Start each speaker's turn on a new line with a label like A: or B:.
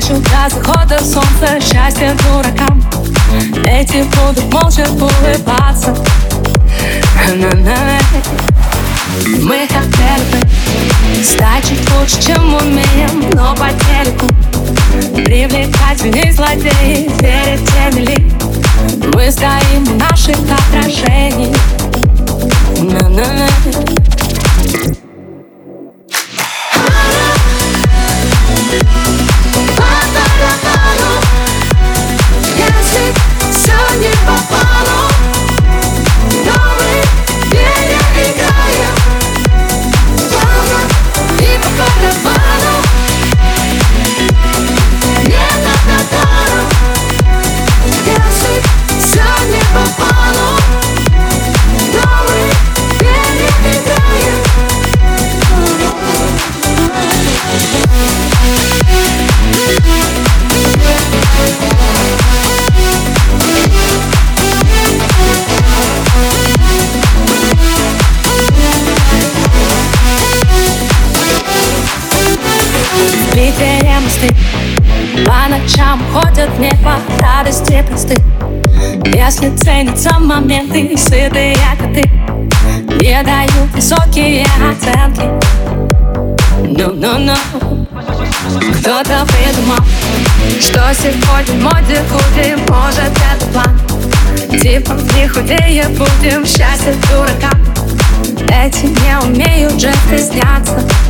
A: Хочу до захода солнца. Счастье дуракам. Эти будут молча улыбаться. Мы хотели бы стать чуть лучше, чем умеем Но по телеку привлекательней злодеи Перед теми ли? Мы стоим в наших отражениях. Питере мосты По ночам ходят в небо радости просты. Если ценятся моменты, сытые коты Не дают высокие оценки. Ну-ну-ну. Кто-то придумал, что сегодня моде худи Может это план? Типа не худее будем. Счастье дурака. Эти не умеют же Советую